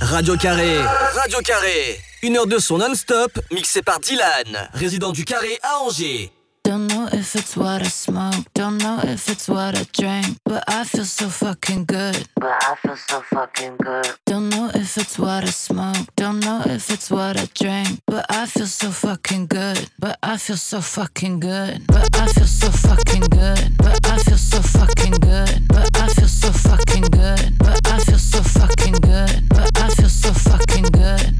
Radio Carré. Radio Carré. Une heure de son non-stop, mixé par Dylan, résident du Carré à Angers. Don't know if it's what I smoke, don't know if it's what I drink, but I feel so fucking good. But I feel so fucking good. Don't know if it's what I smoke, don't know if it's what I drink, but I feel so fucking good. But I feel so fucking good. But I feel so fucking good. But I feel so fucking good. But I feel so fucking good. But I feel so fucking good. But I feel so fucking good.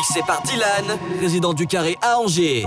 Non-stop, mixé par Dylan, résident du Carré à Angers.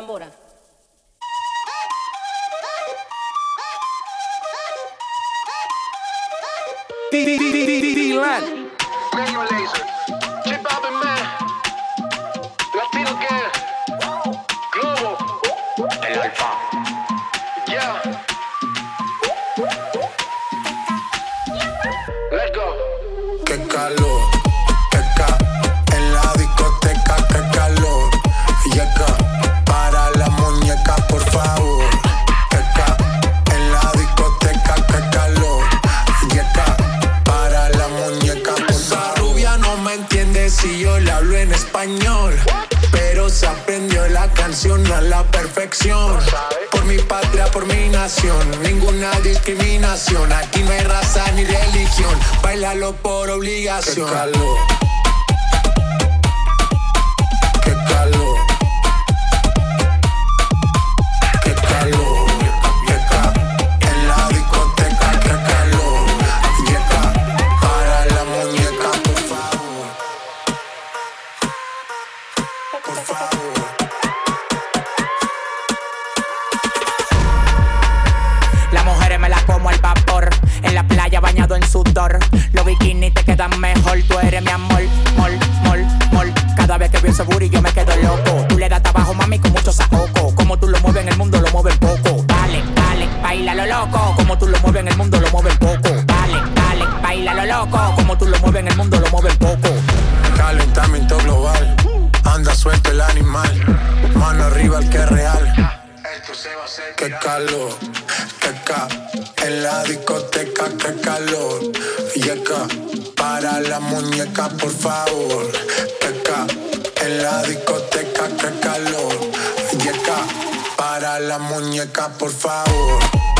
Tambora. La playa bañado en sudor. Los bikinis te quedan mejor. Tú eres mi amor, mol, mol, mol. Cada vez que veo ese booty yo me quedo loco. Tú le das trabajo, mami, con mucho saoco. Como tú lo mueves en el mundo, lo mueves poco. Dale, dale, baila lo loco. Como tú lo mueves en el mundo, lo mueves poco. Dale, dale, baila lo loco. Como tú lo mueves en el mundo, lo mueves poco. Calentamiento global, anda suelto el animal, mano arriba el que es real. Qué calor, qué ca, en la discoteca, qué calor. Y acá, para la muñeca, por favor. Qué ca, en la discoteca, qué calor. Y acá, para la muñeca, por favor.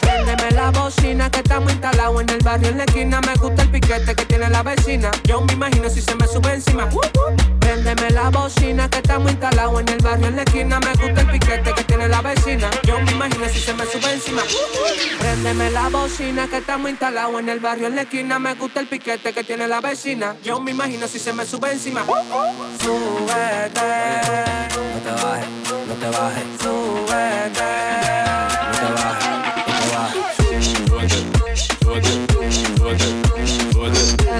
Préndeme la bocina que estamos instalados en el barrio en la esquina. Me gusta el piquete que tiene la vecina. Yo me imagino si se me sube encima. Préndeme la bocina que estamos instalados en el barrio en la esquina. Me gusta el piquete que tiene la vecina. Yo me imagino si se me sube encima. Préndeme la bocina que estamos instalados en el barrio en la esquina. Me gusta el piquete que tiene la vecina. Yo me imagino si se me sube encima. Súbete, No te bajes, no te bajes, súbete. no te bajes, no te bajes.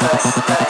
Bye.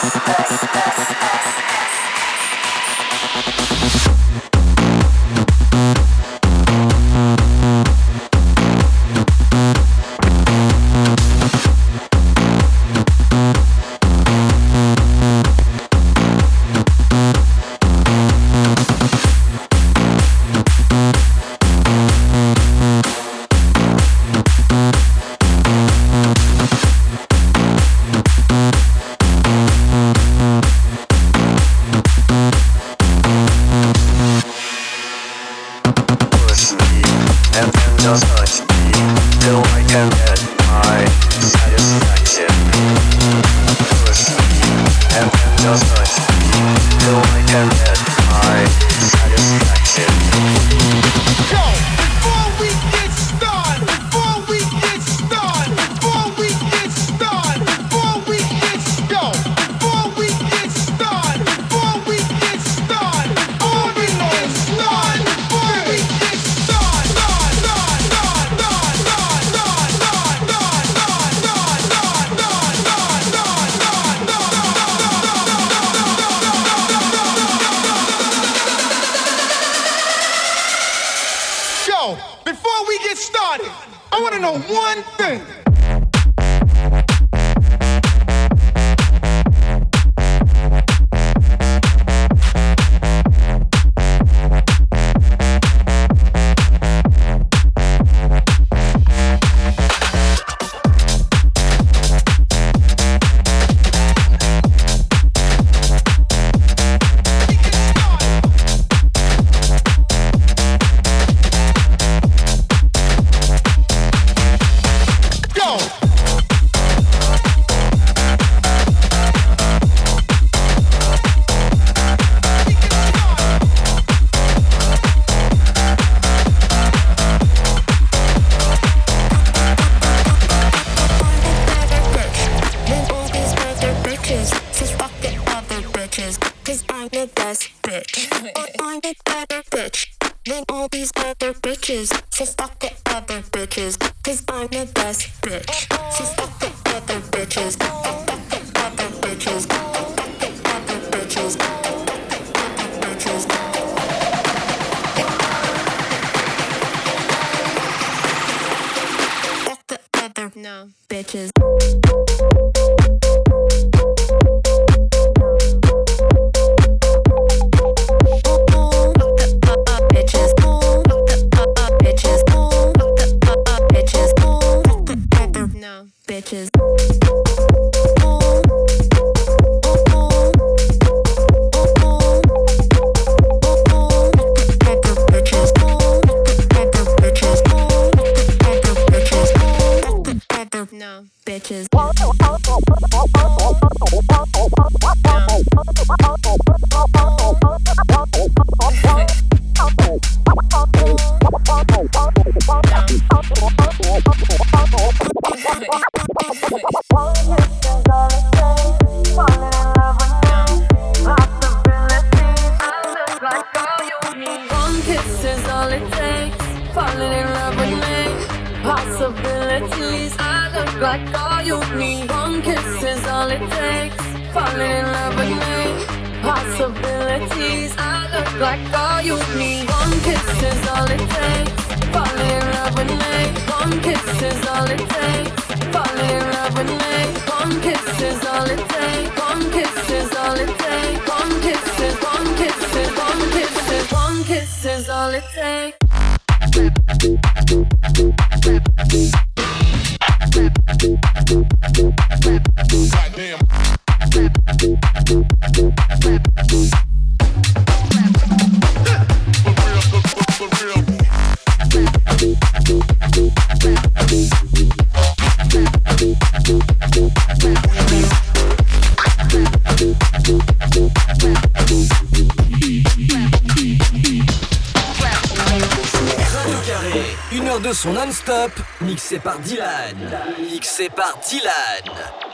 I'm the best bitch. I'm the better bitch than all these other bitches. So fuck the other bitches, cause I'm the best bitch. So fuck the other bitches. Fuck the other bitches. Fuck the other bitches. Fuck the other bitches. No. Bitches. Stop mixé par Dylan. Mixé par Dylan.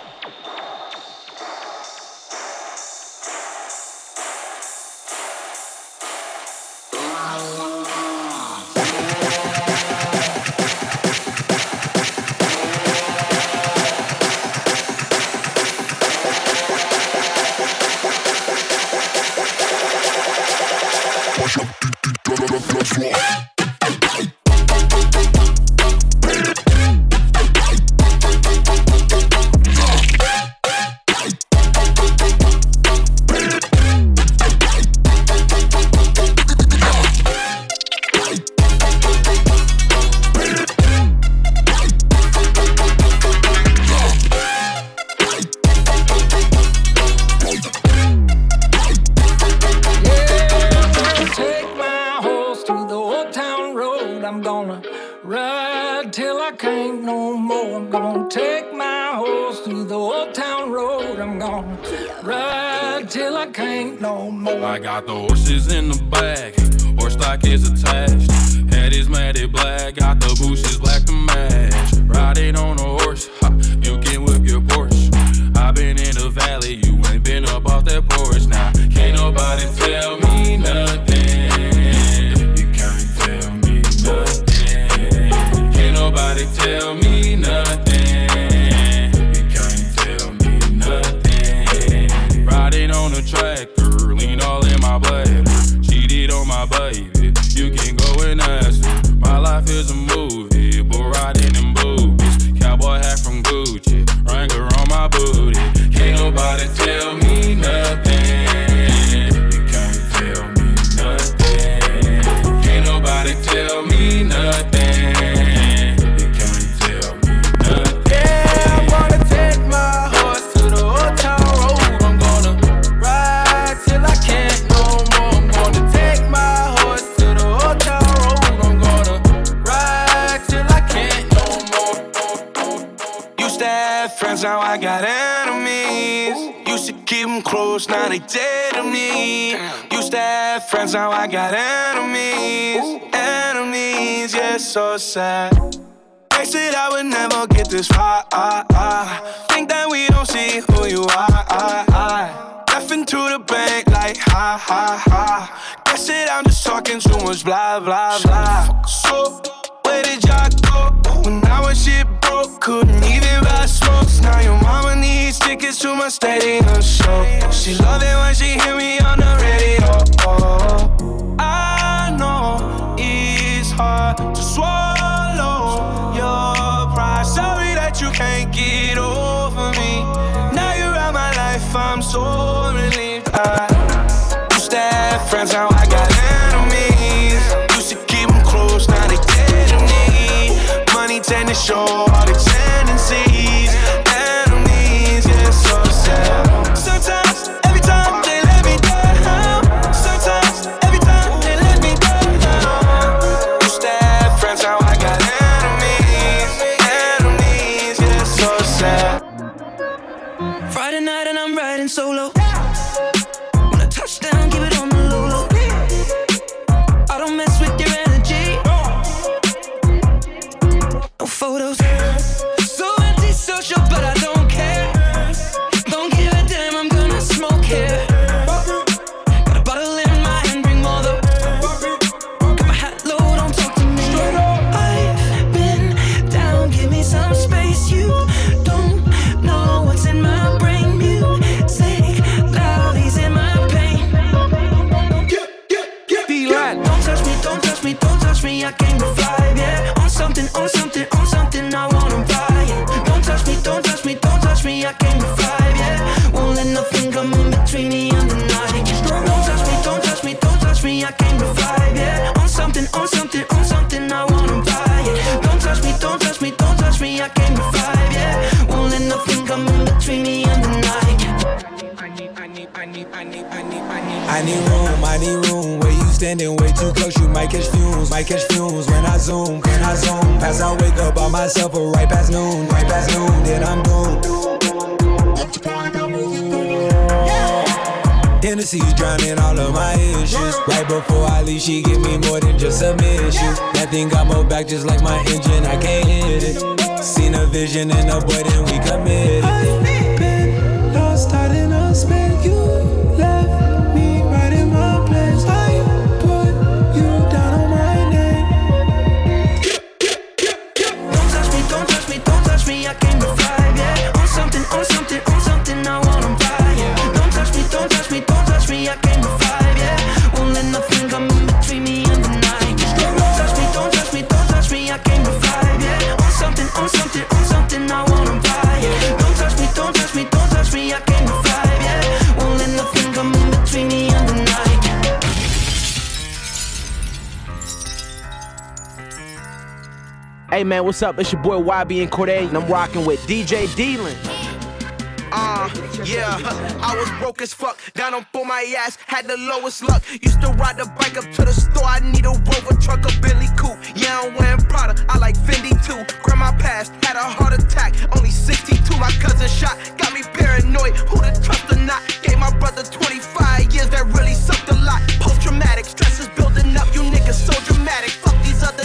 Man, what's up? It's your boy YB and Corday, and I'm rocking with DJ Dealin. Uh, Uh, yeah, I was broke as fuck, down on for my ass, had the lowest luck. Used to ride the bike up to the store, I need a Rover truck, a Billy Coupe. Yeah, I'm wearing Prada, I like Fendi too. Grandma passed, had a heart attack, only 62. My cousin shot, got me paranoid. Who to trust or not? Gave my brother 25 years, that really sucked a lot. Post traumatic, stress is building up, you niggas so dramatic. Fuck these other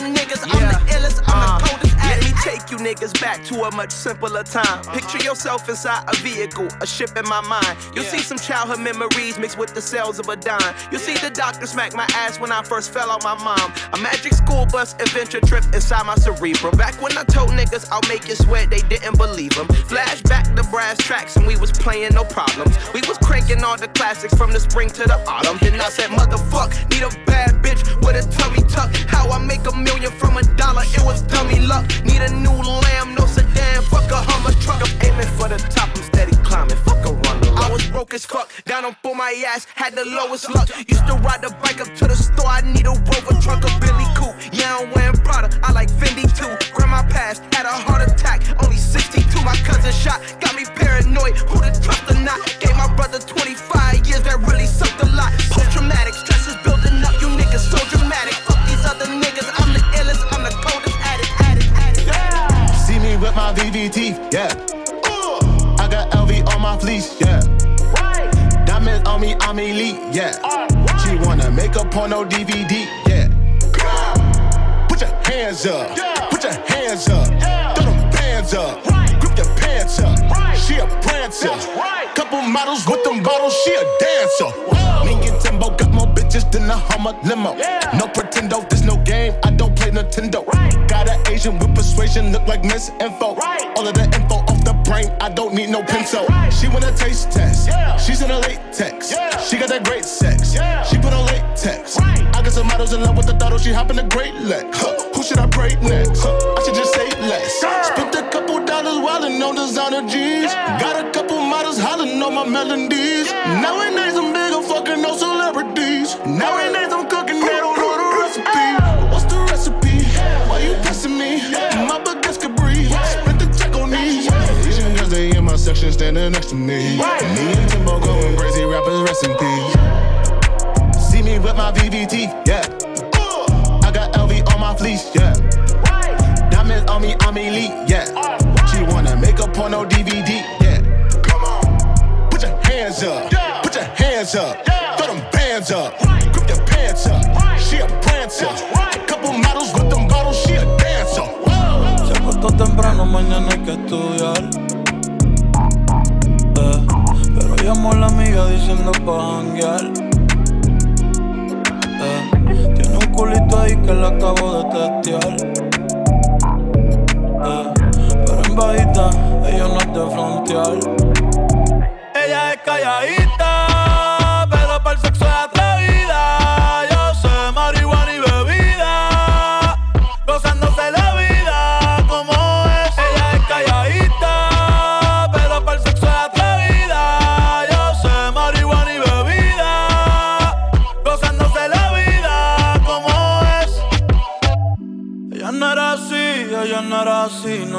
niggas back to a much simpler time. Uh-huh. Picture yourself inside a vehicle, a ship in my mind. You'll see some childhood memories mixed with the cells of a dime. You'll see the doctor smack my ass when I first fell on my mom. A magic school bus adventure trip inside my cerebrum. Back when I told niggas I'll make you sweat, they didn't believe them. Flashback to brass tracks and we was playing no problems. We was cranking all the classics from the spring to the autumn. Then I said, motherfuck, need a bad bitch with a tummy tuck. How I make a million from a dollar, it was dummy luck. Need a new lamb, no sedan, fuck a Hummer truck. I'm aiming for the top, I'm steady climbing, fuck a runner. I was broke as fuck, down on for my ass, had the lowest luck. Used to ride the bike up to the store, I need a Rover truck, a Billy Coupe. Yeah, I'm wearing Prada, I like Fendi too. Grandma passed, had a heart attack, only 62. My cousin shot, got me paranoid, who to trust or not. Gave my brother 25 yeah. She wanna make a porno DVD, yeah. Put your hands up, put your hands up, throw them bands up, grip your pants up. She a prancer, couple models with them bottles, she a dancer. Me and Timbo got more bitches than a Hummer limo. No pretendo, there's no game, I don't play Nintendo. Got an Asian with persuasion, look like Miss Info. All of the info brain, I don't need no pencil. She wanna taste test, she's in a latex. She got that great sex, she put on latex. I got some models in love with the throttle, she hop in the great leg. Huh, Who should I pray next? Huh, I should just say less. Spent a couple dollars wildin' on designer G's. Got a couple models hollering on my melodies. Nowadays I'm bigger fucking no celebrities. Nowadays I'm standing next to me. Me and Timbo going crazy, rappers rest in peace. See me with my VVT, yeah. Uh. I got LV on my fleece, yeah. Diamonds on me, I'm elite, yeah. She wanna make a porno DVD, yeah. Come on, put your hands up, put your hands up, throw them bands up, grip your pants up. She a prancer, couple models with them bottles, she a dancer. Se acostó temprano, mañana hay que estudiar. Llamó la amiga diciendo pa' janguear. Eh, tiene un culito ahí que la acabo de testear. Eh, pero en bajita, ella no es de frontear.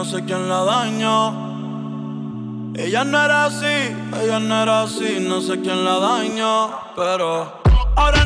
No sé quién la dañó. Ella no era así, ella no era así, no sé quién la dañó, pero ahora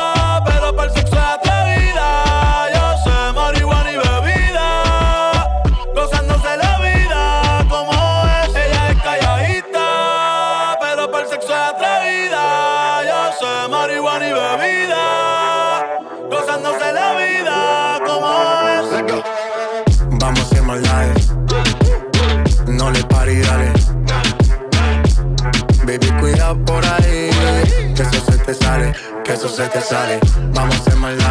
Vamos a hacer maldad.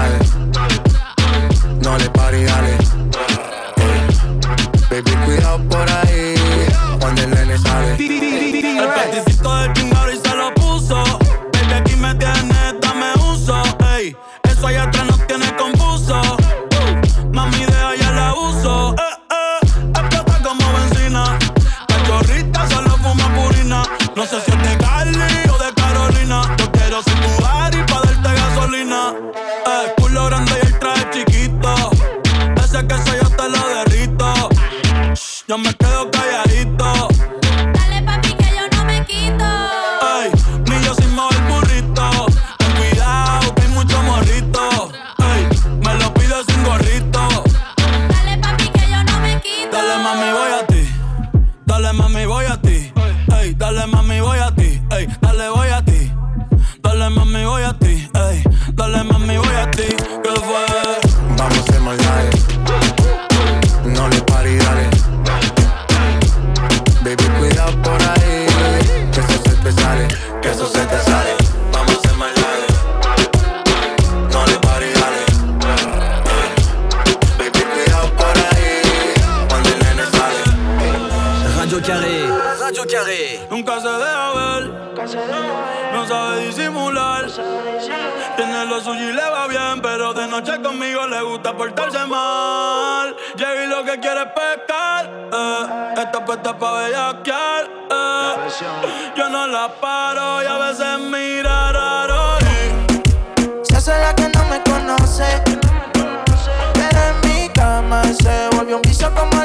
volvió un vicio como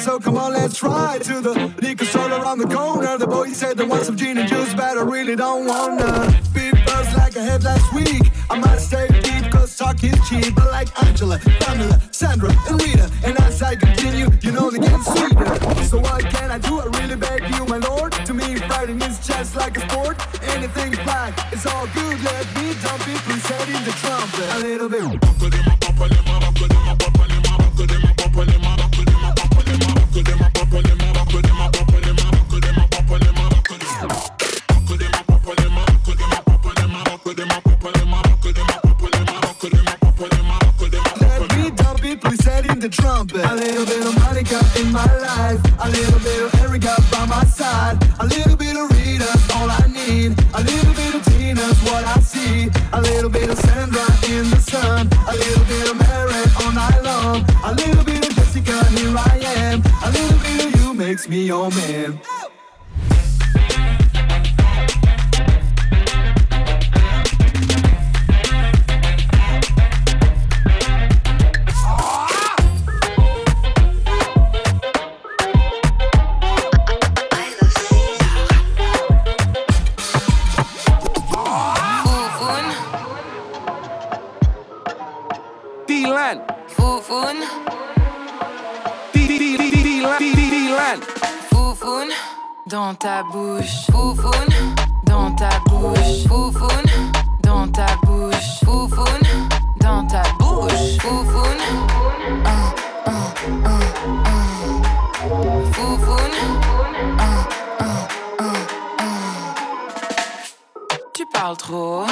so come on, let's ride to the liquor store around the corner. The boy said they want some gin and juice, but I really don't wanna. Beat buzz like I had last week. I might stay deep, cause talk is cheap. But like Angela, Pamela, Sandra, and Rita. And as I continue, you know they get sweeter. So what can I do? I really beg you, my lord. To me, fighting is just like a sport. Anything's black, it's all good. Let me dump it, please in the trumpet. A little bit. Trop.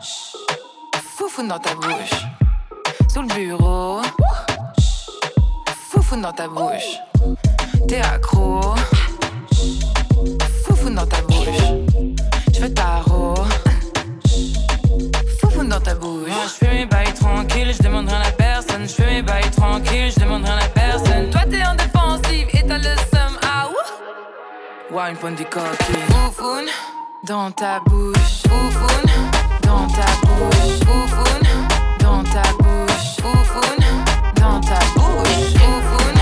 Chut. Foufoune dans ta bouche. Sous le bureau. Chut. Foufoune dans ta bouche. T'es accro. Chut. Foufoune dans ta bouche. Je veux tarot. Foufoune dans ta bouche. Moi, je fais mes bails tranquilles, je demande rien à personne. Je fais mes bails tranquilles, je demande rien à personne. Toi, t'es en défensive et t'as le seum. Ah ouh. Wine point du coquille. Foufoune dans ta bouche. Foufoune dans ta bouche. Foufoune dans ta bouche. Foufoune dans ta bouche. Foufoune.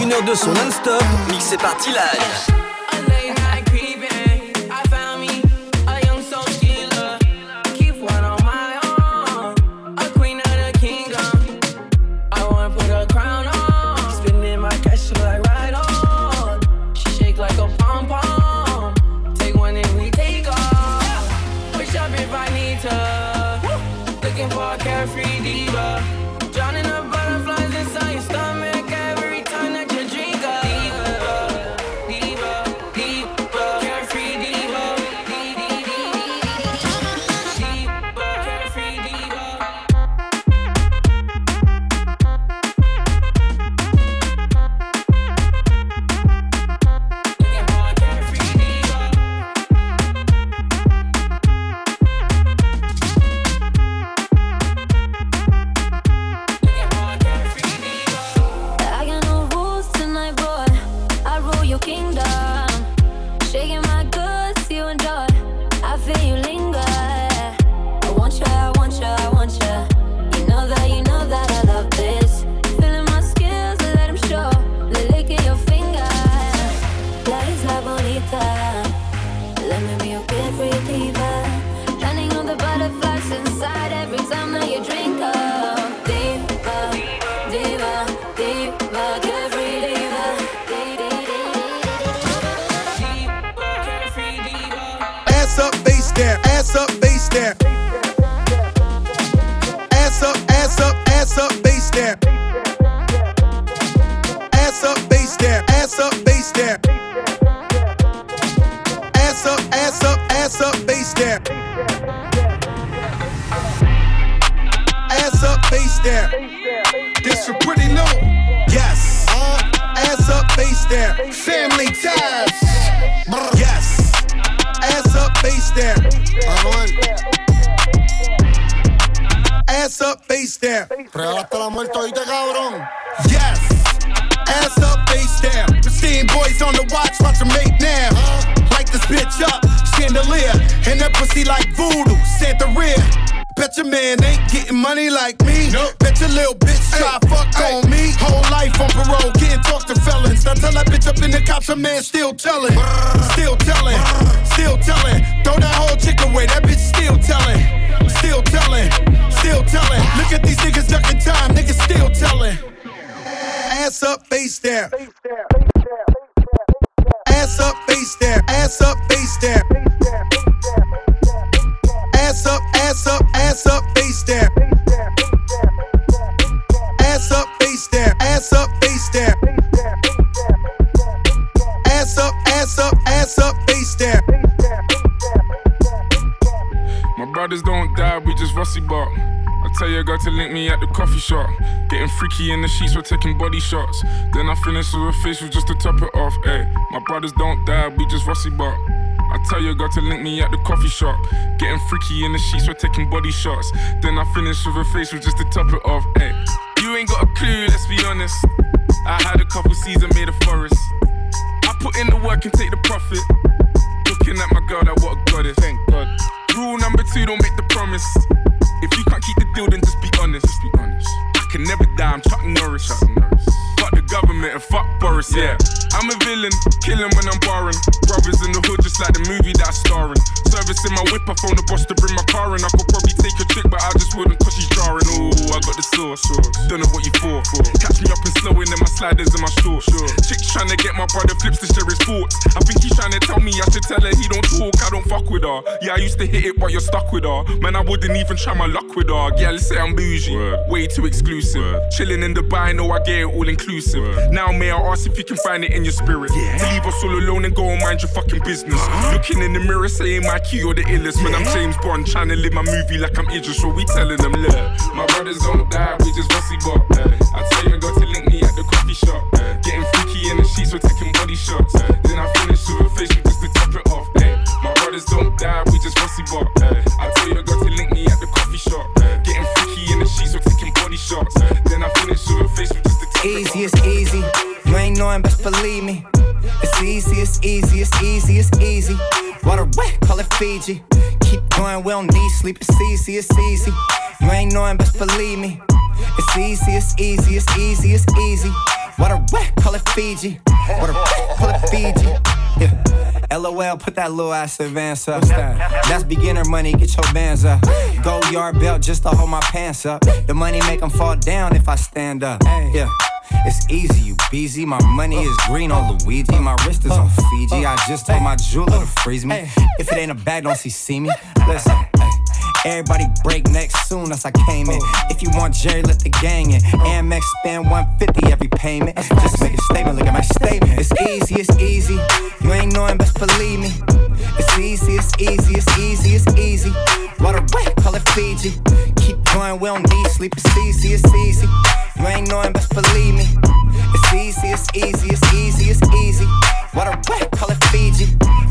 Une heure de son non-stop, mixé par Dylan. Bass down. This for pretty new. Yes. Uh, ass up, face down. Family ties. Yes. Ass up, face down. Ass up, face down. Real hasta la muerte, oíste, cabrón. Yes. Ass up, face down. Pristine boys on the watch, watch them make now. Light this bitch up, chandelier. And that pussy like voodoo. Santeria. Bet your man ain't getting money like me. Bet your little bitch try fuck on me. Whole life on parole, can't talk to felons. I tell that bitch up in the cops, a man still telling. Still telling, still telling. Throw that whole chick away, that bitch still telling. Still telling, still telling. Look at these niggas ducking time, niggas still telling. Ass up, face down. Face down, face down. Ass up, face down. Ass up, face down. Ass up, ass up, ass up, face down. Ass up, face down. Ass up, face down. Ass up, ass up, ass up, face down. My brothers don't die, we just rusty bark. I tell your girl to link me at the coffee shop. Getting freaky in the sheets, we're taking body shots. Then I finish with a facial just to top it off. Ayy, my brothers don't die, we just rusty bark. I tell your girl to link me at the coffee shop. Getting freaky in the sheets, we're taking body shots. Then I finish with a facial just to top it off. Ayy, you ain't got a clue, let's be honest. I had a couple seasons made a forest. I put in the work and take the profit. Looking at my girl, that what a goddess. Thank God. Rule number two, don't make the promise. If you can't keep then just be honest. Just be honest. I can never die, I'm Chuck Norris. Chuck Norris. Government and fuck Boris, yeah. I'm a villain, killing when I'm barring. Brothers in the hood, just like the movie that I'm starring. Servicing my whip, I phone the boss to bring my car in. I could probably take a trick, but I just wouldn't cause she's jarring. Ooh, I got the sauce. Don't know what you for. Catch me up and slowing in my sliders and my shorts. Chicks trying to get my brother flips to share his thoughts. I think he's trying to tell me I should tell her he don't talk, I don't fuck with her. Yeah, I used to hit it, but you're stuck with her. Man, I wouldn't even try my luck with her. Yeah, let's say I'm bougie. Way too exclusive. Chilling in Dubai, know I get it all inclusive. Now, may I ask if you can find it in your spirit? To leave us all alone and go and mind your fucking business. Uh-huh. Looking in the mirror, saying my key or the illest. Man, I'm James Bond, trying to live my movie like I'm Idris. So we telling them, look, my brothers don't die, we just rusty bop. Eh. I tell you, I got to link me at the coffee shop. Eh. Getting freaky in the sheets, we're taking body shots. Eh. Then I finish with a facial just to top it off. Ay. My brothers don't die, we just rusty bop. I tell you, I got to link me at the coffee shop. Getting freaky in the sheets, we're taking body shots. Then Easy, it's easy. You ain't knowing, best believe me. It's easy, it's easy, it's easy, it's easy. Water wet, call it Fiji. Keep going, we don't need sleep. It's easy, it's easy. You ain't knowing, best believe me. It's easy, it's easy, it's easy, it's easy. Water wet, call it Fiji. Water wet, call it Fiji. Yeah. LOL, put that little ass advance up. That's beginner money, get your bands up. Goyard belt just to hold my pants up. The money make them fall down if I stand up. Yeah. It's easy, you busy. My money is green on Luigi. My wrist is on Fiji. I just told my jeweler to freeze me. If it ain't a bag, don't see see me. Listen, everybody break neck soon as I came in. Oh. If you want Jerry, let the gang in. Oh. Amex spend 150 every payment. Just make a statement, look at my statement. It's easy, it's easy. You ain't knowing, best believe me. It's easy, it's easy, it's easy, it's easy. Water wet, call it Fiji. Keep going, we don't need sleep. It's easy, it's easy. You ain't knowing, best believe me. It's easy, it's easy, it's easy, it's easy. Water wet, call it Fiji.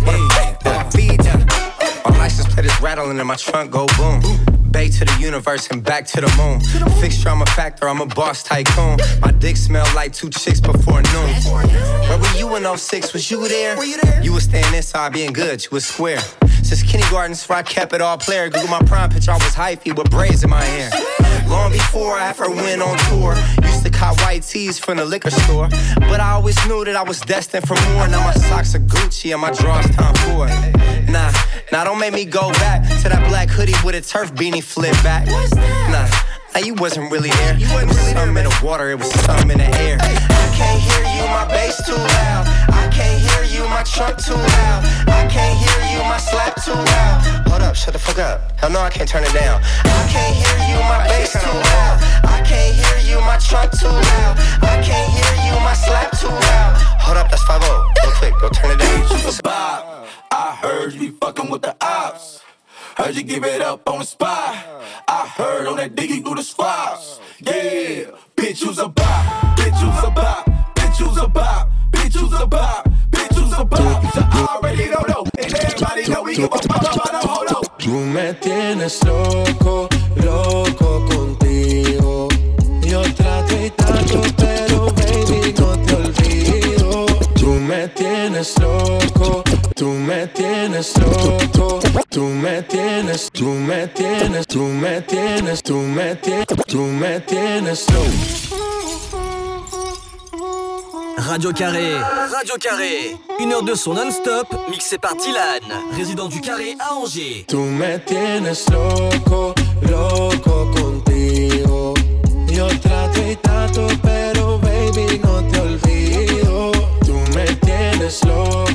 Water wet, call it Fiji. My license plate is rattling in my trunk, go boom. Bay to the universe and back to the moon. Fixture, I'm a factor, I'm a boss tycoon. My dick smell like two chicks before noon. Where were you in 06? Was you there? You was staying inside being good, you was square. Since kindergarten, so I kept it all player. Google my prime picture, I was hyphy with braids in my hair. Long before I ever went on tour, used to cop white tees from the liquor store. But I always knew that I was destined for more. Now my socks are Gucci and my drawers Tom Ford. Nah, nah, don't make me go back to that black hoodie with a turf beanie flip back. Nah. Now you wasn't really there. You wasn't really something in the water, it was something in the air. I can't hear you, my bass too loud. I can't hear you, my trunk too loud. I can't hear you, my slap too loud. Hold up, shut the fuck up. Hell no, I can't turn it down. I can't hear you, my bass too loud. I can't hear you, my trunk too loud. I can't hear you, my slap too loud. Hold up, that's 5 Go quick, go turn it down. Heard you give it up on the spot. I heard on that diggy through the squads. Yeah, bitch, you's a bop. Bitch, you's a bop. Bitch, you's a bop. Bitch, you's a bop. Bitch, you's a bop. I already don't know. And everybody know we give a fuck about a hold up. Tú me tienes loco, loco contigo. Yo trato y trato, pero baby no te olvido. Tú me tienes loco, tú me tienes loco, tú me tienes, tú me tienes, tú me tienes, tú me tienes, tú me tienes loco. Radio Carré, Radio Carré, une heure de son non-stop, mixé par Dylan, résident du Carré à Angers. Tú me tienes loco, loco contigo. Yo trato y trato, pero baby no te olvido. Tú me tienes loco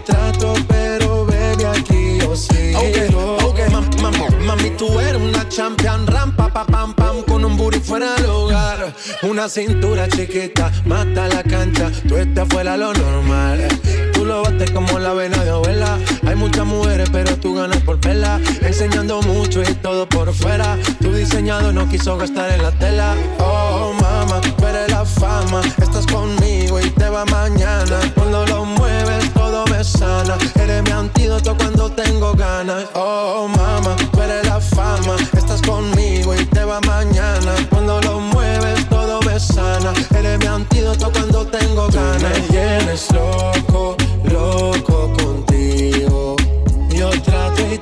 trato pero baby aquí yo sigo. Ok, ok, mam- mam- mami, tú eres una champion, rampa, pa, pam, pam, con un booty fuera del hogar. Una cintura chiquita, mata la cancha, tú estás fuera lo normal. Tú lo bates como la vena de abuela. Hay muchas mujeres, pero tú ganas por vela. Enseñando mucho y todo por fuera. Tu diseñado no quiso gastar en la tela. Oh, mama, eres la fama. Estás conmigo y te va mañana. Cuando sana. Eres mi antídoto cuando tengo ganas. Oh, mama, tú eres la fama. Estás conmigo y te va mañana. Cuando lo mueves, todo me sana. Eres mi antídoto cuando tengo ganas. Me tienes loco, loco contigo. Yo trato y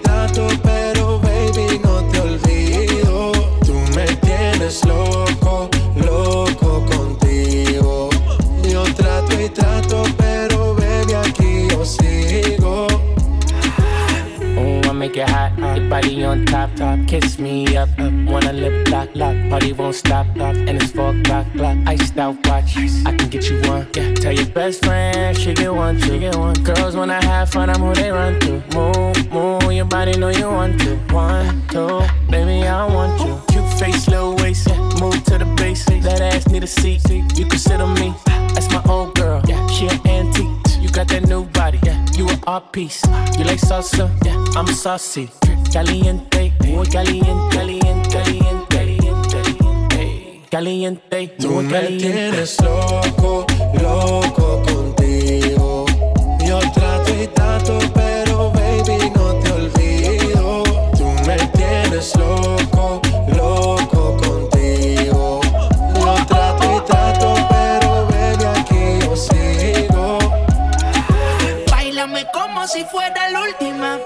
Party won't stop, stop. And it's four o'clock, clock. Iced out watch, I can get you one. Yeah, tell your best friend she get one, she get one. Girls wanna have fun, I'm who they run to. Move, move, your body know you want to. One, two, baby I want you. Cute face, little waist, yeah. move to the base. That ass need a seat, you can sit on me. That's my old girl, yeah, she an antique. You got that new body, yeah. You an art piece. You like salsa, yeah. I'm saucy. Caliente, muy caliente, caliente, caliente, caliente, Tú muy me caliente. tienes loco, loco contigo. Yo trato y trato, pero baby no te olvido. Tú me tienes loco, loco contigo. Yo trato y trato, pero baby aquí yo sigo. Bailame como si fuera la última vez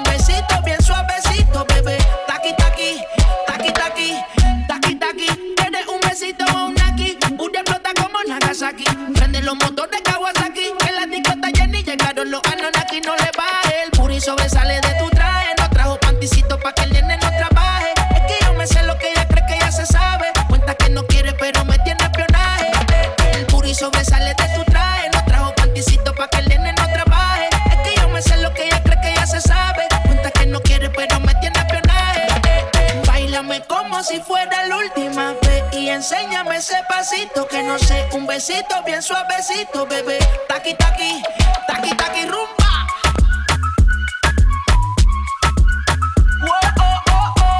sé, besito bien suavecito, bebé. Taqui taqui, taqui taqui rumba. Whoa, oh, oh, oh.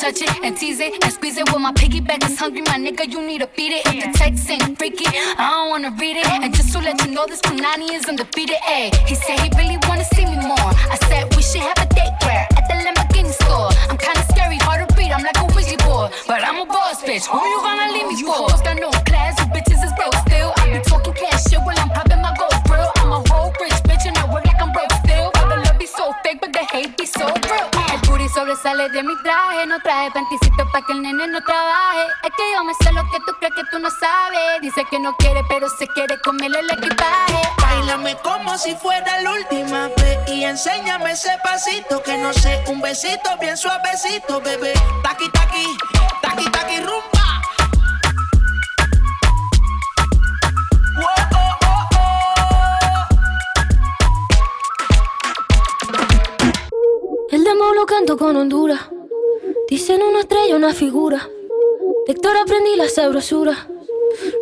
Touch it and tease it and squeeze it. Well, my piggyback is hungry, my nigga. You need to beat it. If the text ain't freaky, I don't wanna read it. And just to let you know, this Punani is undefeated. No quiere, pero se quiere comerle el equipaje. Bailame como si fuera la última vez y enséñame ese pasito que no sé, un besito bien suavecito, bebé. Taqui taqui, taqui taqui rumba. El demo lo canto con Honduras. Dicen una estrella, una figura. De Héctor aprendí la sabrosura.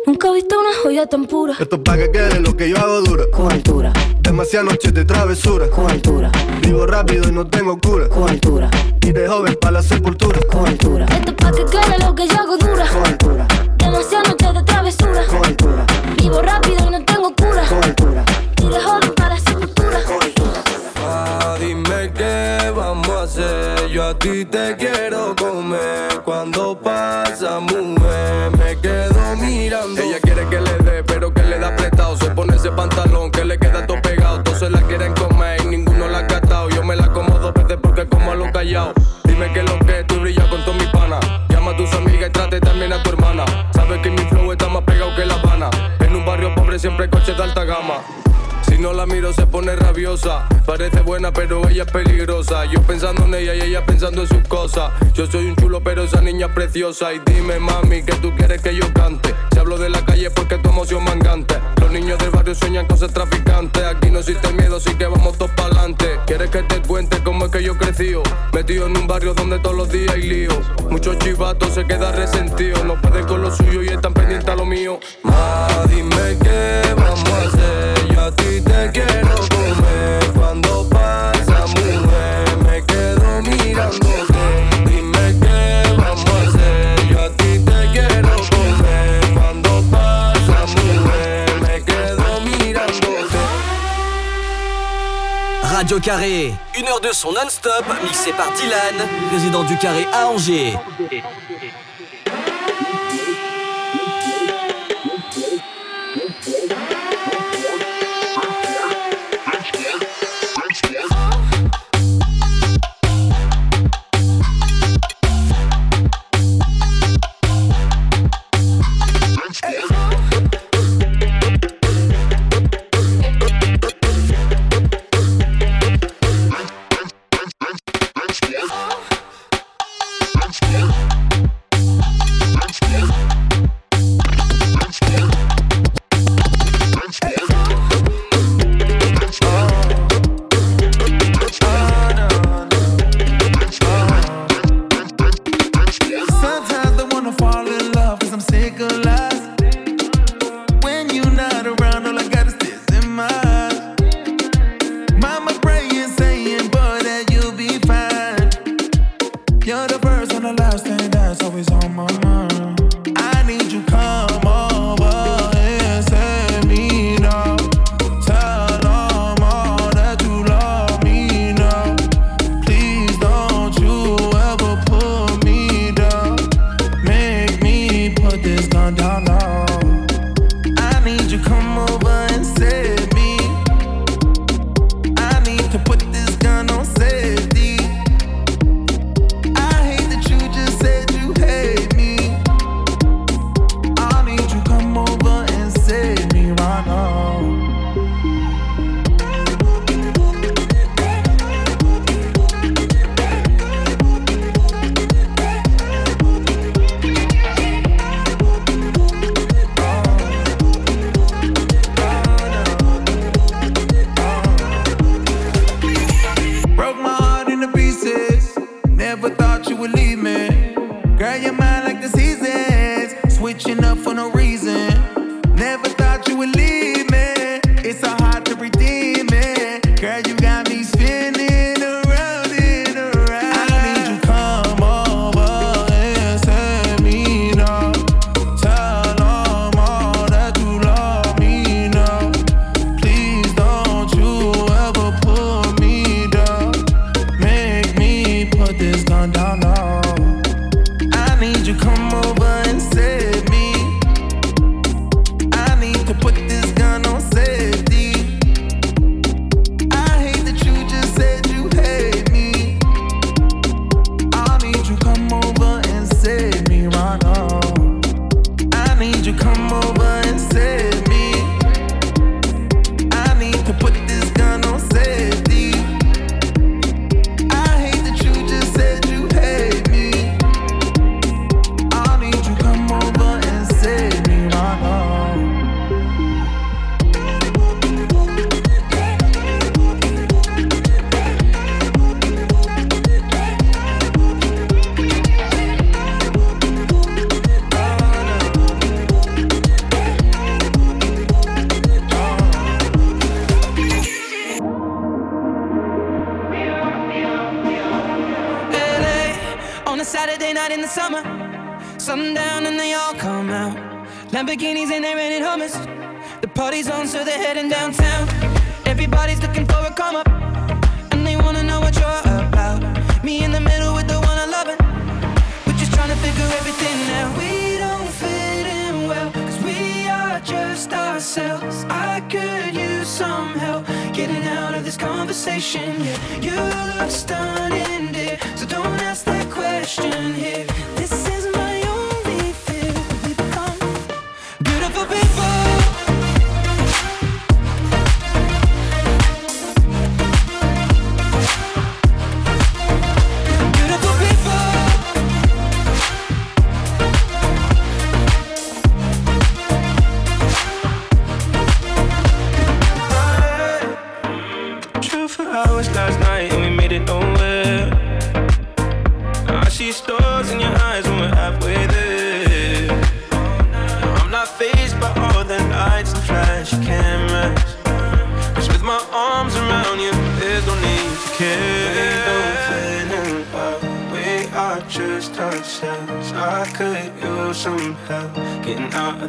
Nunca he visto una joya tan pura. Esto es pa' que quede lo que yo hago dura. Con altura. Demasiadas noches de travesura. Con altura. Vivo rápido y no tengo cura. Con altura. Y de joven para la sepultura. Con altura. Esto es pa' que quede lo que yo hago dura. Con altura. Demasiadas noches de travesura. Con altura. Vivo rápido y no tengo cura. Con altura. Y de joven para la sepultura. Ah, dime qué vamos a hacer. Yo a ti te no la miro se pone rabiosa. Parece buena pero ella es peligrosa. Yo pensando en ella y ella pensando en sus cosas. Yo soy un chulo pero esa niña es preciosa. Y dime mami que tú quieres que yo cante. Si hablo de la calle porque tu emoción mangante. Los niños del barrio sueñan con ser traficantes. Aquí no existe miedo así que vamos todos para adelante. ¿Quieres que te cuente cómo es que yo crecí? Metido en un barrio donde todos los días hay lío. Muchos chivatos se quedan resentidos. No pueden con lo suyo y están pendientes a lo mío. Ma, dime Carré, une heure de son non-stop, mixé par Dylan, résident du Carré à Angers.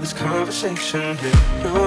this conversation. Yeah.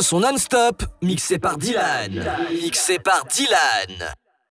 son non-stop, mixé par Dylan. Mixé par Dylan.